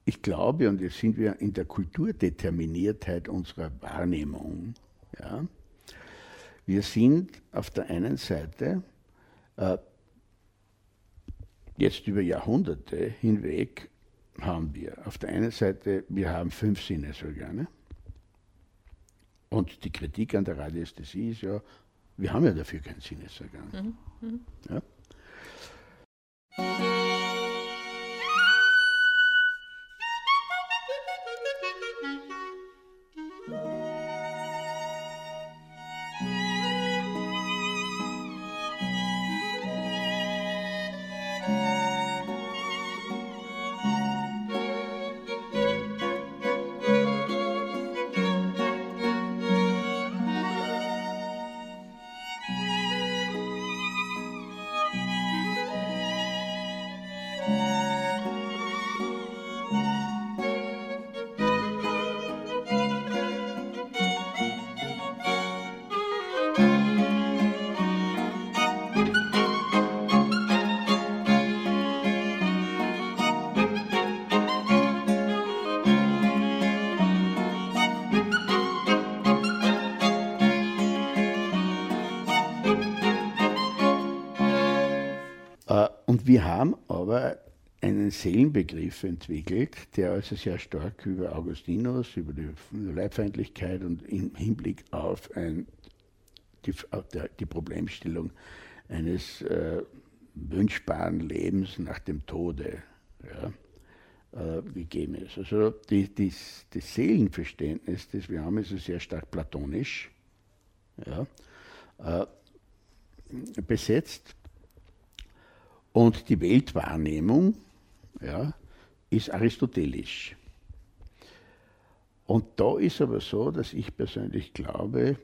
ich glaube, und jetzt sind wir in der Kulturdeterminiertheit unserer Wahrnehmung, ja, wir sind auf der einen Seite äh, jetzt über Jahrhunderte hinweg haben wir auf der einen Seite, wir haben fünf Sinnesorgane. Und die Kritik an der Radiästhesie ist ja, wir haben ja dafür kein Sinnesorgan. Mhm. Mhm. Ja? Seelenbegriff entwickelt, der also sehr stark über Augustinus, über die Leibfeindlichkeit und im Hinblick auf, ein, die, auf der, die, Problemstellung eines äh, wünschbaren Lebens nach dem Tode ja, äh, gegeben ist. Also die, die, das Seelenverständnis, das wir haben, ist sehr stark platonisch ja, äh, besetzt und die Weltwahrnehmung ja, ist aristotelisch. Und da ist aber so, dass ich persönlich glaube,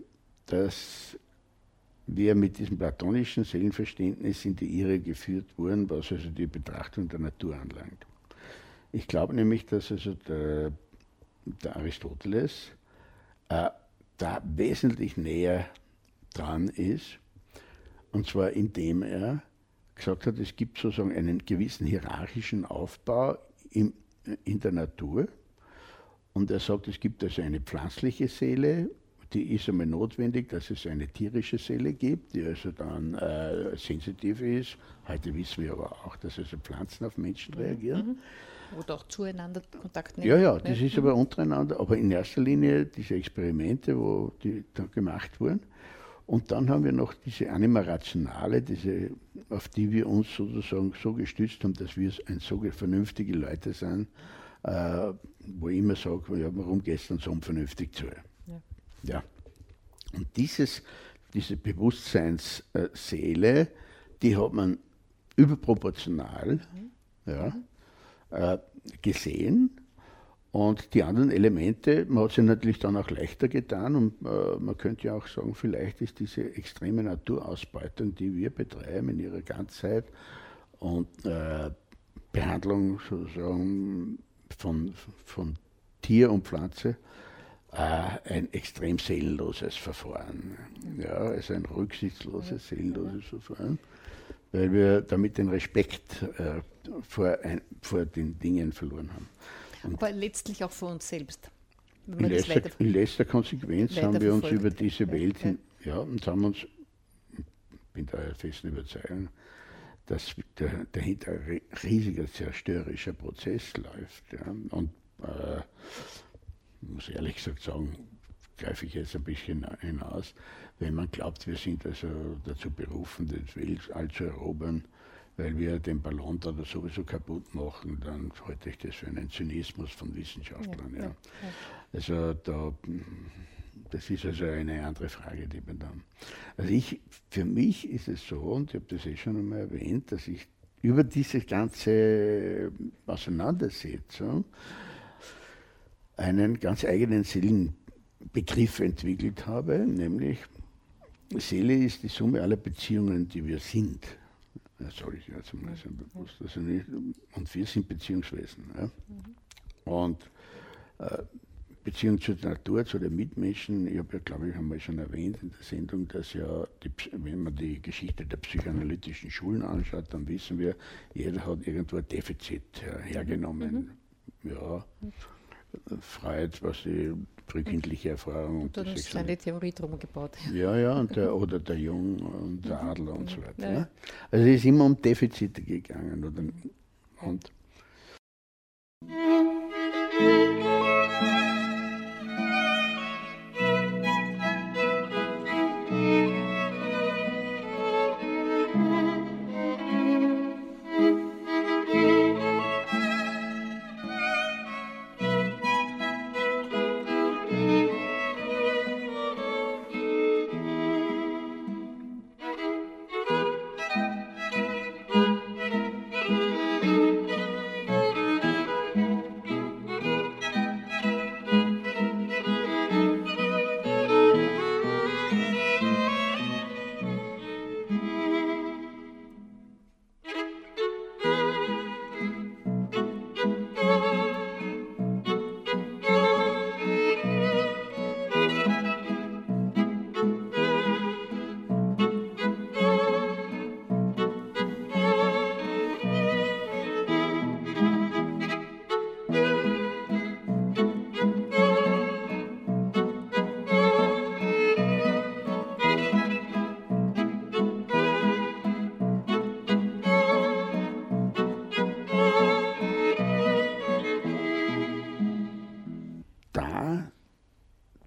dass wir mit diesem platonischen Seelenverständnis in die Irre geführt wurden, was also die Betrachtung der Natur anlangt. Ich glaube nämlich, dass also der, der Aristoteles äh, da wesentlich näher dran ist, und zwar indem er gesagt hat, es gibt sozusagen einen gewissen hierarchischen Aufbau in, in der Natur. Und er sagt, es gibt also eine pflanzliche Seele, die ist einmal notwendig, dass es eine tierische Seele gibt, die also dann äh, sensitiv ist. Heute wissen wir aber auch, dass also Pflanzen auf Menschen mhm. reagieren. Mhm. Oder auch zueinander Kontakt nehmen. Ja, ja, das ist aber untereinander, aber in erster Linie diese Experimente, wo die da gemacht wurden. Und dann haben wir noch diese Anima Rationale, diese, auf die wir uns sozusagen so gestützt haben, dass wir ein so vernünftige Leute sind, äh, wo ich immer sage, ja, warum gestern so unvernünftig zu? Ja. ja. Und dieses, diese Bewusstseinsseele, die hat man überproportional mhm. ja, äh, gesehen und die anderen Elemente, man hat sie natürlich dann auch leichter getan und äh, man könnte ja auch sagen, vielleicht ist diese extreme Naturausbeutung, die wir betreiben in ihrer Ganzheit und äh, Behandlung sozusagen von, von Tier und Pflanze, äh, ein extrem seelenloses Verfahren. Ja, also ein rücksichtsloses, seelenloses Verfahren. weil wir damit den Respekt äh, vor, ein, vor den Dingen verloren haben. Aber letztlich auch vor uns selbst. In letzter, in letzter, Konsequenz haben wir uns über diese Welt, ja, ja. und haben uns, ich bin da festen Überzeugung, dass dahinter ein riesiger zerstörerischer Prozess läuft. Ja. Und äh, ich muss ehrlich gesagt sagen, greife ich jetzt ein bisschen hinaus, wenn man glaubt, wir sind also dazu berufen, das Weltall zu erobern, weil wir den Ballon da sowieso kaputt machen, dann halte ich das für einen Zynismus von Wissenschaftlern. Ja, ja. ja. Also da, das ist also eine andere Frage, die man dann. Also ich, für mich ist es so, und ich habe das eh schon einmal erwähnt, dass ich über diese ganze Auseinandersetzung einen ganz eigenen Seelenbegriff entwickelt habe, nämlich Seele ist die Summe aller Beziehungen, die wir sind. Das soll ich jetzt mal sein bewusst. Also nicht, und wir sind Beziehungswesen. Ja? Mhm. Und äh, Beziehung zur Natur, zu den Mitmenschen, ich habe ja, glaube ich, einmal schon erwähnt in der Sendung, dass ja, die, wenn man die Geschichte der psychoanalytischen Schulen anschaut, dann wissen wir, jeder hat irgendwo ein Defizit hergenommen. Mhm. Ja, Freud, was die frühkindliche Erfahrung. Und dann ist eine Theorie drum gebaut. Ja, ja, und der, oder der Jung und der. Adler und so weiter. Ja. Ne? Also es ist immer um Defizite gegangen. Oder, und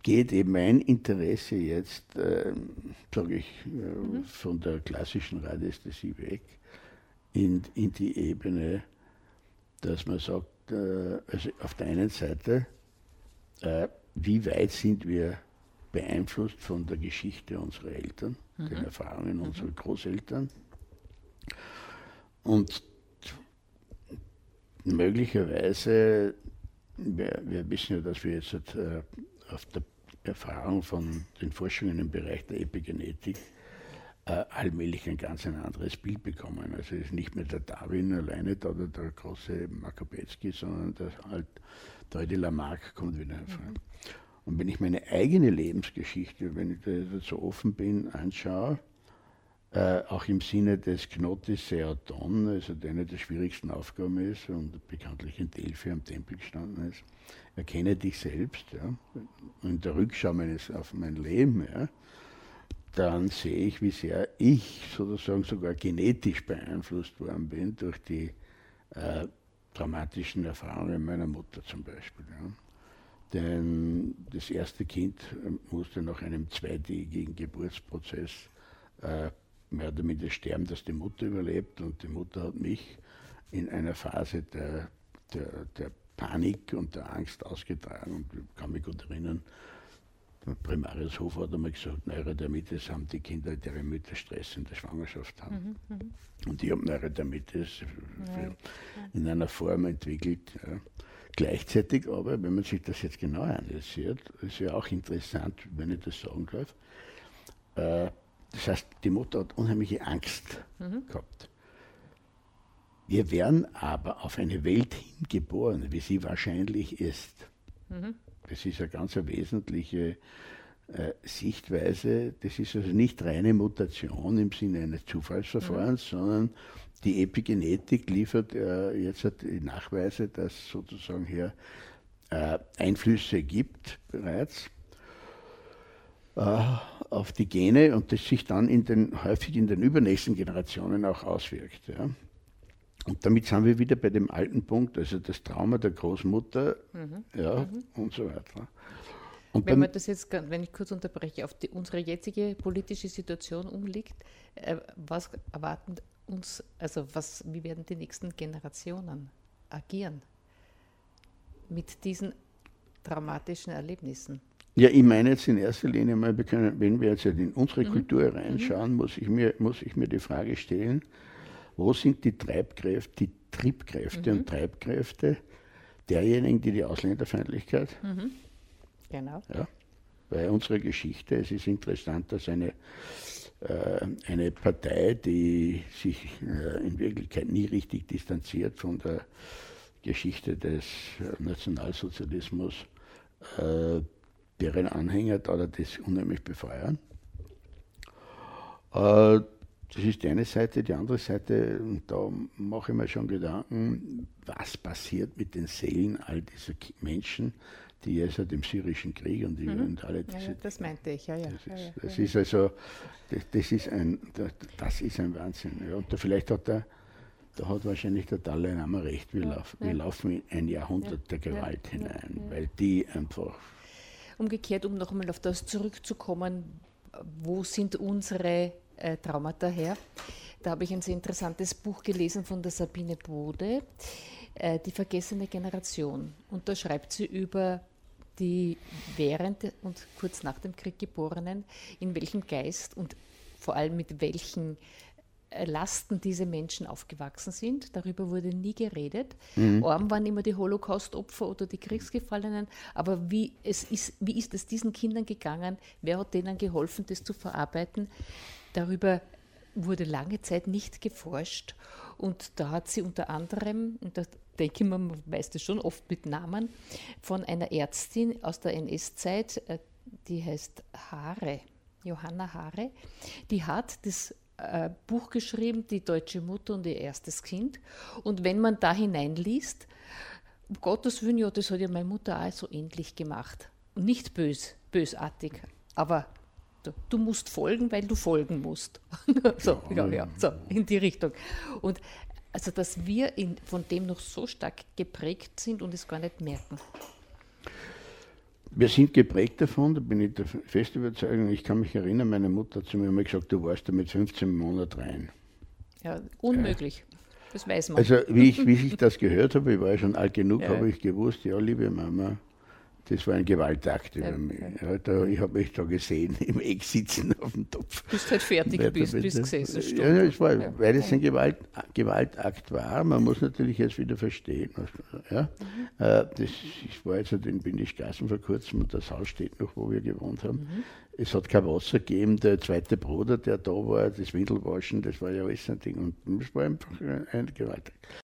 geht eben mein Interesse jetzt, äh, sage ich, äh, mhm. von der klassischen Radiästhesie weg in, in die Ebene, dass man sagt, äh, also auf der einen Seite, äh, wie weit sind wir beeinflusst von der Geschichte unserer Eltern, mhm. den Erfahrungen mhm. unserer Großeltern und möglicherweise, wir, wir, wissen ja, dass wir jetzt äh, auf der Erfahrung von den Forschungen im Bereich der Epigenetik äh, allmählich ein ganz ein anderes Bild bekommen. Also es ist nicht mehr der Darwin alleine da oder der große Makopetzky, sondern der halt der Lamarck kommt wieder hervor. Mhm. Und wenn ich meine eigene Lebensgeschichte, wenn ich da so offen bin, anschaue, äh, auch im Sinne des Knotis Seaton, also der eine der schwierigsten Aufgaben ist und bekanntlich in Delphi am Tempel gestanden ist, erkenne dich selbst, ja, in der Rückschau meines, auf mein Leben, ja, dann sehe ich, wie sehr ich sozusagen sogar genetisch beeinflusst worden bin durch die äh, dramatischen Erfahrungen meiner Mutter zum Beispiel. Ja. Denn das erste Kind äh, musste nach einem zweitägigen Geburtsprozess äh, mehr oder minder sterben, dass die Mutter überlebt und die Mutter hat mich in einer Phase der, der, der Panik und der Angst ausgetragen. Und ich kann mich gut erinnern, der Primarius Hofer hat einmal gesagt, Neurodermitis haben die Kinder, deren Mütter Stress in der Schwangerschaft haben. Mhm, mhm. und ich habe Neurodermitis ja. in einer Form entwickelt. Ja. Gleichzeitig aber, wenn man sich das jetzt genau analysiert, ist ja auch interessant, wenn ich das sagen darf, äh, das heißt, die Mutter hat unheimliche Angst mhm. gehabt. Wir werden aber auf eine Welt hingeboren, wie sie wahrscheinlich ist. Mhm. Das ist eine ganz wesentliche äh, Sichtweise, das ist also nicht reine Mutation im Sinne eines Zufallsverfahrens, mhm. sondern die Epigenetik liefert äh, jetzt die Nachweise, dass sozusagen hier äh, Einflüsse gibt bereits äh, auf die Gene und das sich dann in den, häufig in den übernächsten Generationen auch auswirkt. Ja. Und damit sind wir wieder bei dem alten Punkt, also das Trauma der Großmutter mhm. Ja, mhm. und so weiter. Und wenn man das jetzt, wenn ich kurz unterbreche, auf die, unsere jetzige politische Situation umliegt, äh, was erwarten uns, also was, wie werden die nächsten Generationen agieren mit diesen dramatischen Erlebnissen? Ja, ich meine jetzt in erster Linie mal, wir können, wenn wir jetzt in unsere mhm. Kultur reinschauen, mhm. muss, ich mir, muss ich mir die Frage stellen, wo sind die Treibkräfte, die Triebkräfte mhm. und Treibkräfte derjenigen, die die Ausländerfeindlichkeit mhm. Genau. Ja, bei unserer Geschichte, es ist interessant, dass eine, äh, eine Partei, die sich äh, in Wirklichkeit nie richtig distanziert von der Geschichte des Nationalsozialismus, äh, deren Anhänger da das unheimlich befeuern. Äh, das ist die eine Seite. Die andere Seite, und da mache ich mir schon Gedanken, was passiert mit den Seelen all dieser Menschen, die jetzt seit dem syrischen Krieg und, die, mhm. und alle diese. Ja, ja, das meinte ich, ja, ja. Das ist, das ist also, das, das, ist ein, das ist ein Wahnsinn. Ja. Und da vielleicht hat der, da hat wahrscheinlich der Dalai Lama recht, wir, laufen, wir laufen in ein Jahrhundert der Gewalt hinein, weil die einfach. Umgekehrt, um noch einmal auf das zurückzukommen, wo sind unsere äh, Traumata her? Da habe ich ein sehr interessantes Buch gelesen von der Sabine Bode, äh, Die vergessene Generation. Und da schreibt sie über die während und kurz nach dem Krieg Geborenen, in welchem Geist und vor allem mit welchen äh, Lasten diese Menschen aufgewachsen sind. Darüber wurde nie geredet. Mhm. Arm waren immer die Holocaust-Opfer oder die Kriegsgefallenen. Aber wie, es ist, wie ist es diesen Kindern gegangen? Wer hat denen geholfen, das zu verarbeiten? Darüber wurde lange Zeit nicht geforscht. Und da hat sie unter anderem, und da denke ich, man weiß das schon oft mit Namen, von einer Ärztin aus der NS-Zeit, äh, die heißt Haare, Johanna Haare, die hat das äh, Buch geschrieben, Die deutsche Mutter und ihr erstes Kind. Und wenn man da hineinliest, um Gottes Willen, ja, das hat ja meine Mutter auch so ähnlich gemacht. Und nicht bös, bösartig, aber du, du musst folgen, weil du folgen musst. [LAUGHS] so, ja, ja, so, in die Richtung. Und also, dass wir in, von dem noch so stark geprägt sind und es gar nicht merken. Wir sind geprägt davon, da bin ich der festen Überzeugung. Ich kann mich erinnern, meine Mutter hat zu mir immer gesagt, du warst da mit 15 Monaten rein. Ja, unmöglich. Ja. Das weiß man. Also, wie ich, wie ich [LAUGHS] das gehört habe, ich war ja schon alt genug, ja. habe ich gewusst, ja, liebe Mama, das war ein Gewaltakt über mich. Ja, da, ich habe mich da gesehen, [LAUGHS] im Eck sitzen auf dem Topf. Bis halt fertig Weiter bist, bist gesessen. Stunde. Ja, es war, ja. weil es ein Gewalt, Gewaltakt war. Man muss natürlich jetzt wieder verstehen. Ja? Mhm. Äh, das, ich war jetzt in Bindischgassen vor kurzem und das Haus steht noch, wo wir gewohnt haben. Mhm. Es hat kein Wasser gegeben. Der zweite Bruder, der da war, das Windelwaschen, das war ja alles ein Ding. Und es war einfach ein Gewaltakt.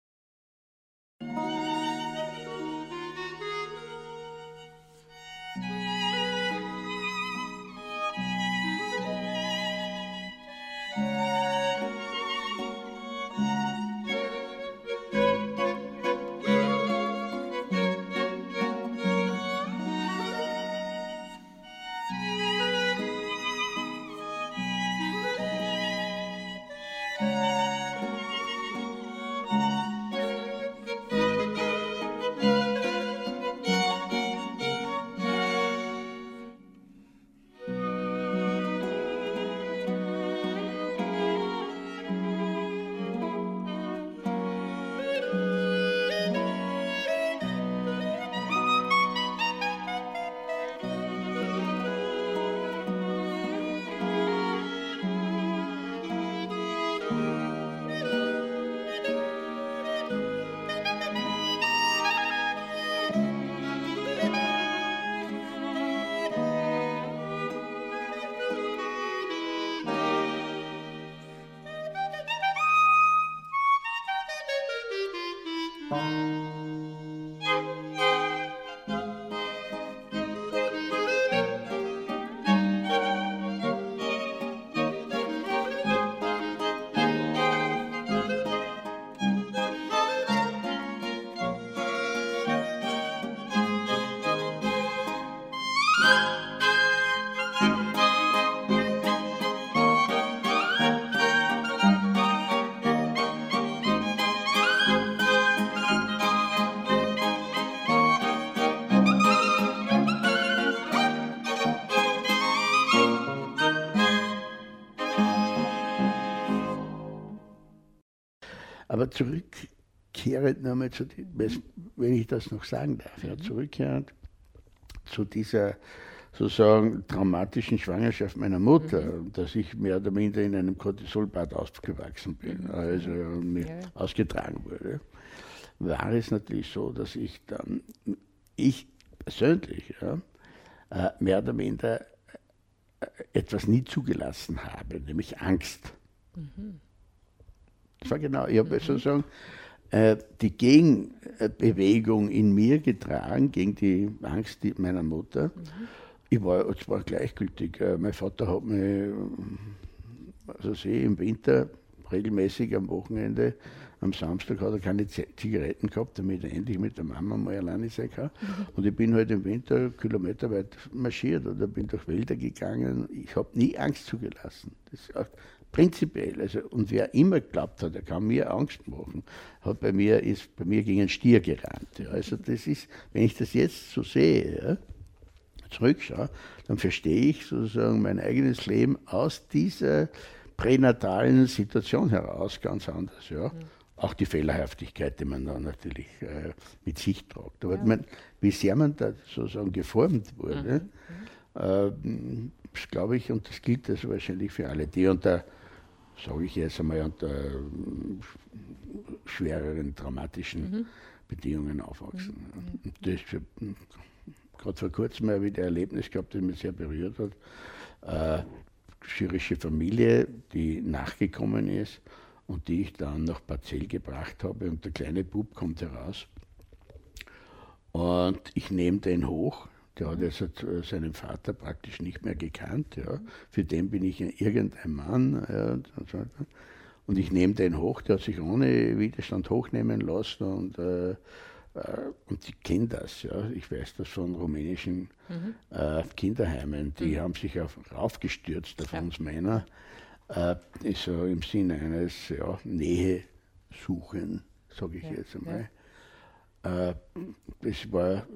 Aber zurückkehrend nochmal zu, wenn ich das noch sagen darf, ja, mhm. zurückkehrend zu dieser sozusagen traumatischen Schwangerschaft meiner Mutter, mhm. dass ich mehr oder minder in einem Cortisolbad aufgewachsen bin, mhm. also ja. ausgetragen wurde, war es natürlich so, dass ich dann, ich persönlich, ja, äh, mehr oder minder äh, etwas nie zugelassen habe, nämlich Angst. Mhm. War genau, ich habe sozusagen äh, die Gegenbewegung in mir getragen, gegen die Angst meiner Mutter. Mhm. Ich war zwar gleichgültig. Mein Vater hat mich, also sie im Winter regelmäßig am Wochenende am Samstag hat er keine Zigaretten gehabt, damit er endlich mit der Mama mal alleine sein kann. Mhm. Und ich bin halt im Winter kilometerweit marschiert oder bin durch Wälder gegangen. Ich habe nie Angst zugelassen. Das ist prinzipiell. Also, und wer immer glaubt hat, er kann mir Angst machen, hat bei mir, ist bei mir gegen einen Stier gerannt. Ja. Also das ist, wenn ich das jetzt so sehe, ja, zurückschaue, dann verstehe ich sozusagen mein eigenes Leben aus dieser pränatalen Situation heraus ganz anders. Ja. Mhm auch die Fehlerhaftigkeit, die man da natürlich äh, mit sich tragt. Aber ja. man, wie sehr man da sozusagen geformt wurde, mhm. äh, glaube ich, und das gilt also wahrscheinlich für alle, die unter, sage ich jetzt einmal, unter äh, schwereren, traumatischen mhm. Bedingungen aufwachsen. Mhm. Das gerade vor kurzem habe ich ein Erlebnis gehabt, das mich sehr berührt hat. Äh, syrische Familie, die nachgekommen ist und die ich dann nach Parzell gebracht habe und der kleine Bub kommt heraus und ich nehme den hoch. Der hat jetzt äh, seinen Vater praktisch nicht mehr gekannt. Ja. Für den bin ich irgendein Mann. Ja, und ich nehme den hoch, der hat sich ohne Widerstand hochnehmen lassen und, äh, äh und ich kenne das, ja. ich weiß das von rumänischen mhm. äh, Kinderheimen, die mhm. haben sich auf, raufgestürzt auf ja. uns Männer äh, so im Sinne eines ja, Nähe suchen, sage ich ja, jetzt einmal. Äh, das, war,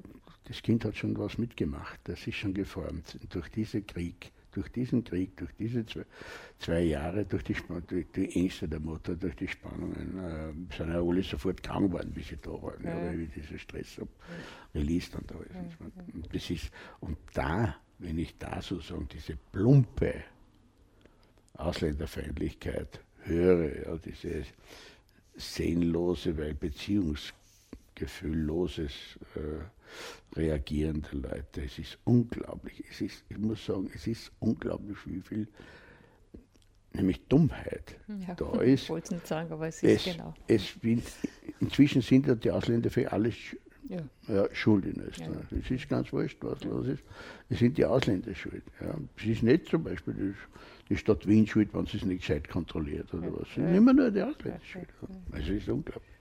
das Kind hat schon was mitgemacht, das ist schon geformt. Durch diesen Krieg, durch diesen Krieg, durch diese zwei, zwei Jahre, durch die, durch die Ängste der Mutter, durch die Spannungen, äh, sind ja alle sofort krank geworden, wie sie da waren, ja. weil ich diesen Stress habe, released und alles. Und, das ist, und da, wenn ich da sozusagen diese plumpe Ausländerfeindlichkeit höre, ja, diese sehnlose, weil beziehungsgefühlloses äh, Reagieren der Leute. Es ist unglaublich. Es ist, ich muss sagen, es ist unglaublich, wie viel nämlich Dummheit ja, da [LAUGHS] ist. Ich wollte es nicht sagen, aber es ist es, genau. Es, inzwischen sind ja die Ausländer für alles ja. Ja, schuld in Österreich. Es ist ganz wurscht, was los ist. Es sind die Ausländer schuld. Ja. Es ist nicht zum Beispiel die Stadt Wien schuld, wenn sie es nicht gescheit kontrolliert oder was. Es sind immer nur die Ausländer schuld. Also es ist unglaublich.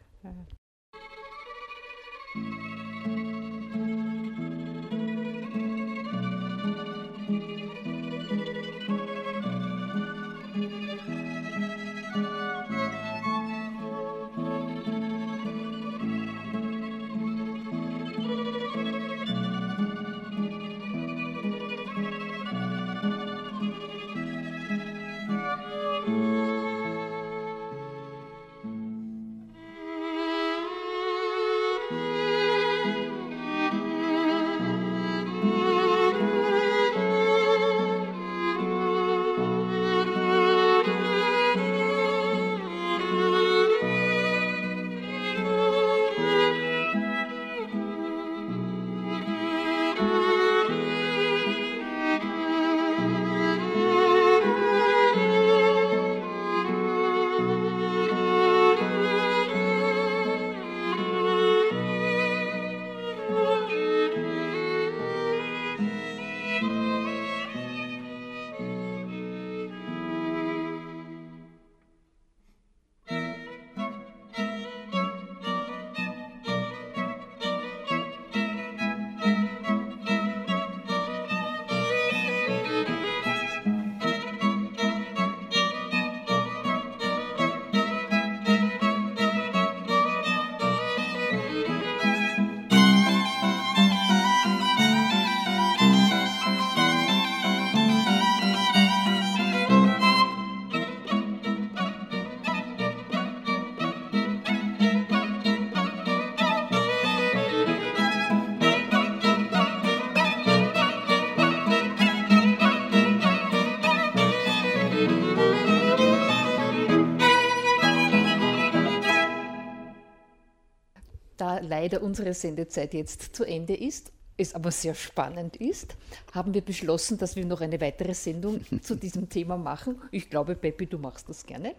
Leider unsere Sendezeit jetzt zu Ende ist, es aber sehr spannend ist, haben wir beschlossen, dass wir noch eine weitere Sendung [LAUGHS] zu diesem Thema machen. Ich glaube, Peppi, du machst das gerne.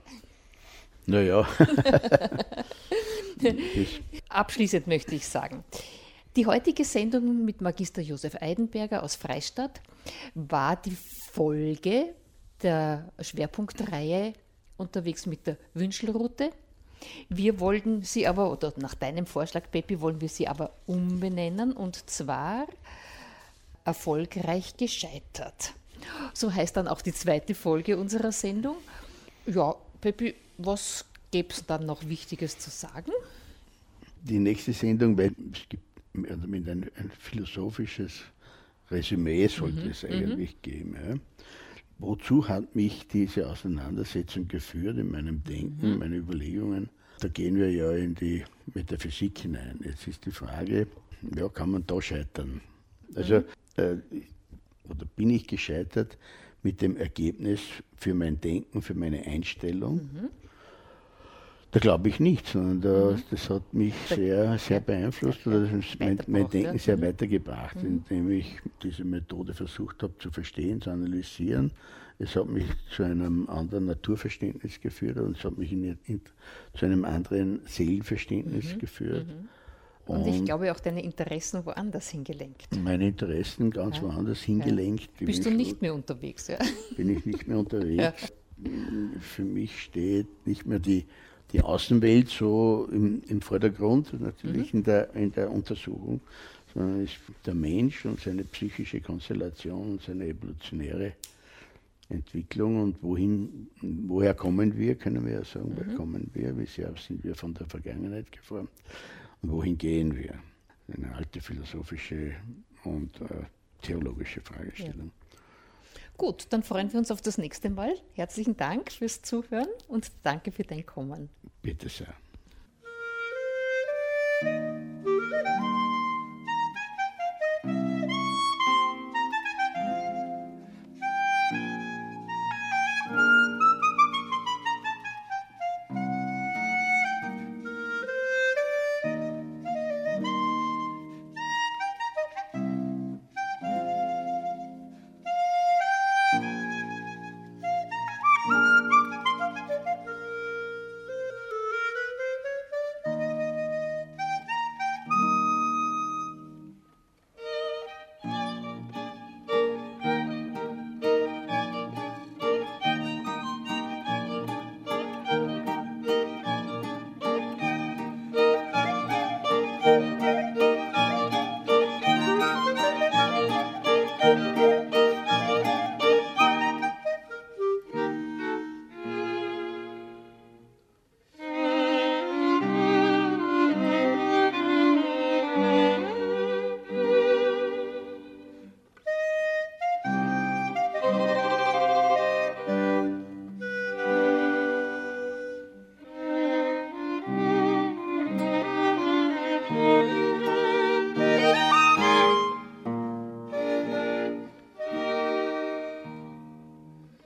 Naja. [LAUGHS] Abschließend möchte ich sagen, die heutige Sendung mit Magister Josef Eidenberger aus Freistadt war die Folge der Schwerpunktreihe unterwegs mit der Wünschelroute. Wir wollten sie aber, oder nach deinem Vorschlag, Peppi, wollen wir sie aber umbenennen und zwar erfolgreich gescheitert. So heißt dann auch die zweite Folge unserer Sendung. Ja, Peppi, was gäbe es dann noch Wichtiges zu sagen? Die nächste Sendung, weil es gibt mit ein, ein philosophisches Resümee sollte mhm. es eigentlich mhm. geben. Ja. Wozu hat mich diese Auseinandersetzung geführt in meinem Denken, mhm. meine Überlegungen? Da gehen wir ja in die Metaphysik hinein. Jetzt ist die Frage, ja, kann man da scheitern? Also, mhm. äh, oder bin ich gescheitert mit dem Ergebnis für mein Denken, für meine Einstellung? Mhm. Da glaube ich nicht, sondern da, mhm. das hat mich sehr, sehr beeinflusst oder mein, mein, Denken sehr mhm. weitergebracht, mhm. indem ich diese Methode versucht habe zu verstehen, zu analysieren. Es hat mich zu einem anderen Naturverständnis geführt und es hat mich in, in, zu einem anderen Seelenverständnis mhm. geführt. Mhm. Und, und, ich glaube auch deine Interessen woanders hingelenkt. Meine Interessen ganz ja. woanders hingelenkt. Ja. Bist du nicht mehr unterwegs? Ja. Bin ich nicht mehr [LAUGHS] unterwegs. Ja. Für mich steht nicht mehr die die Außenwelt so im, im Vordergrund, natürlich mhm. in, der, in der Untersuchung, sondern ist der Mensch und seine psychische Konstellation und seine evolutionäre Entwicklung und wohin, woher kommen wir, können wir ja sagen, mhm. woher kommen wir, wie sehr sind wir von der Vergangenheit geformt und wohin gehen wir? Eine alte philosophische und äh, theologische Fragestellung. Ja. Gut, dann freuen wir uns auf das nächste Mal. Herzlichen Dank fürs Zuhören und danke für dein Kommen. Bitte sehr.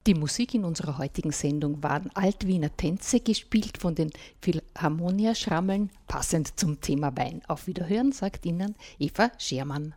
Die Musik in unserer heutigen Sendung waren Altwiener Tänze, gespielt von den Philharmonia-Schrammeln, passend zum Thema Wein. Auf Wiederhören, sagt Ihnen Eva Schermann.